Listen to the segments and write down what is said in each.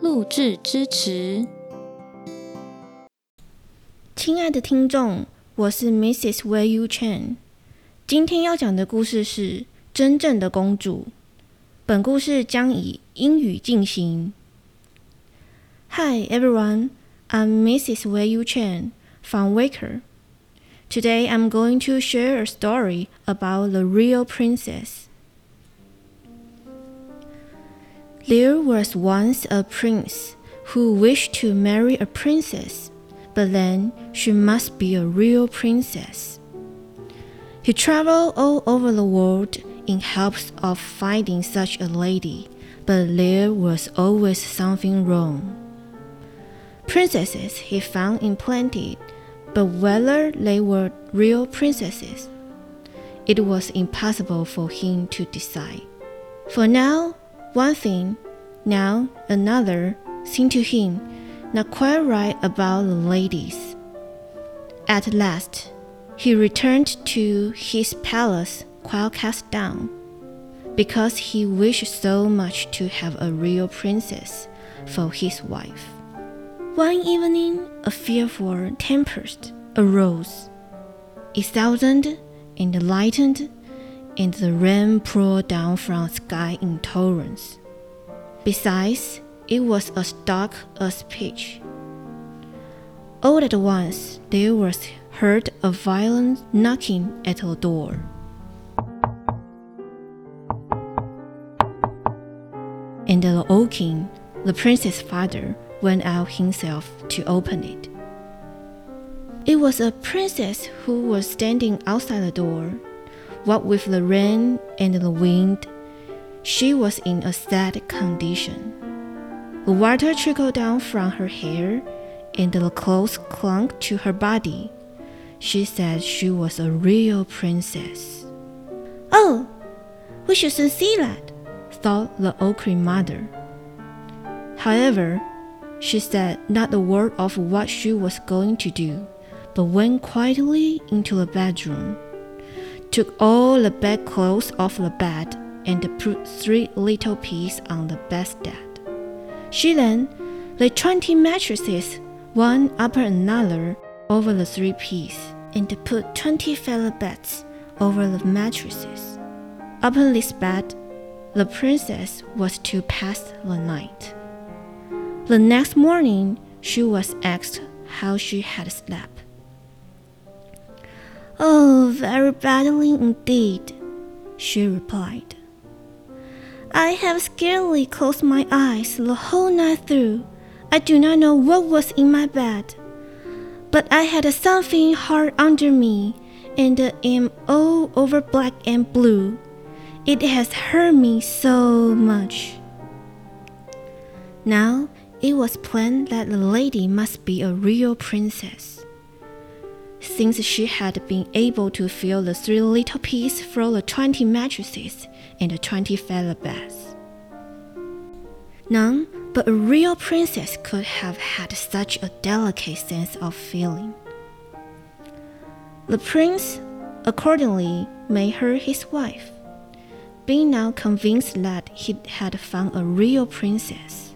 录制支持。亲爱的听众，我是 Mrs. Wei Yu Chen。今天要讲的故事是《真正的公主》。本故事将以英语进行。Hi everyone, I'm Mrs. Wei Yu Chen from Waker. Today I'm going to share a story about the real princess. There was once a prince who wished to marry a princess, but then she must be a real princess. He traveled all over the world in hopes of finding such a lady, but there was always something wrong. Princesses he found in plenty, but whether they were real princesses, it was impossible for him to decide. For now, one thing, now another, seemed to him not quite right about the ladies. At last, he returned to his palace quite cast down, because he wished so much to have a real princess for his wife. One evening, a fearful tempest arose. It thundered and lightened and the rain poured down from the sky in torrents. Besides, it was as dark as pitch. All at once there was heard a violent knocking at the door. And the old king, the prince's father, went out himself to open it. It was a princess who was standing outside the door what with the rain and the wind, she was in a sad condition. The water trickled down from her hair, and the clothes clung to her body. She said she was a real princess. Oh, we should soon see that, thought the old mother. However, she said not a word of what she was going to do, but went quietly into the bedroom took all the bedclothes off the bed and put three little peas on the bedstead. She then laid twenty mattresses, one upon another, over the three peas, and put twenty feather beds over the mattresses. Upon this bed, the princess was to pass the night. The next morning, she was asked how she had slept. Oh, very badly indeed, she replied. I have scarcely closed my eyes the whole night through. I do not know what was in my bed, but I had something hard under me, and am all over black and blue. It has hurt me so much. Now it was plain that the lady must be a real princess since she had been able to fill the three little pieces from the twenty mattresses and the twenty feather beds. None but a real princess could have had such a delicate sense of feeling. The prince accordingly made her his wife, being now convinced that he had found a real princess.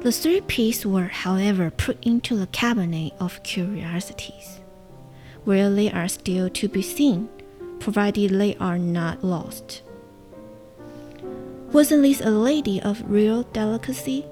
The three pieces were, however, put into the cabinet of curiosities where they are still to be seen, provided they are not lost. Wasn't this a lady of real delicacy?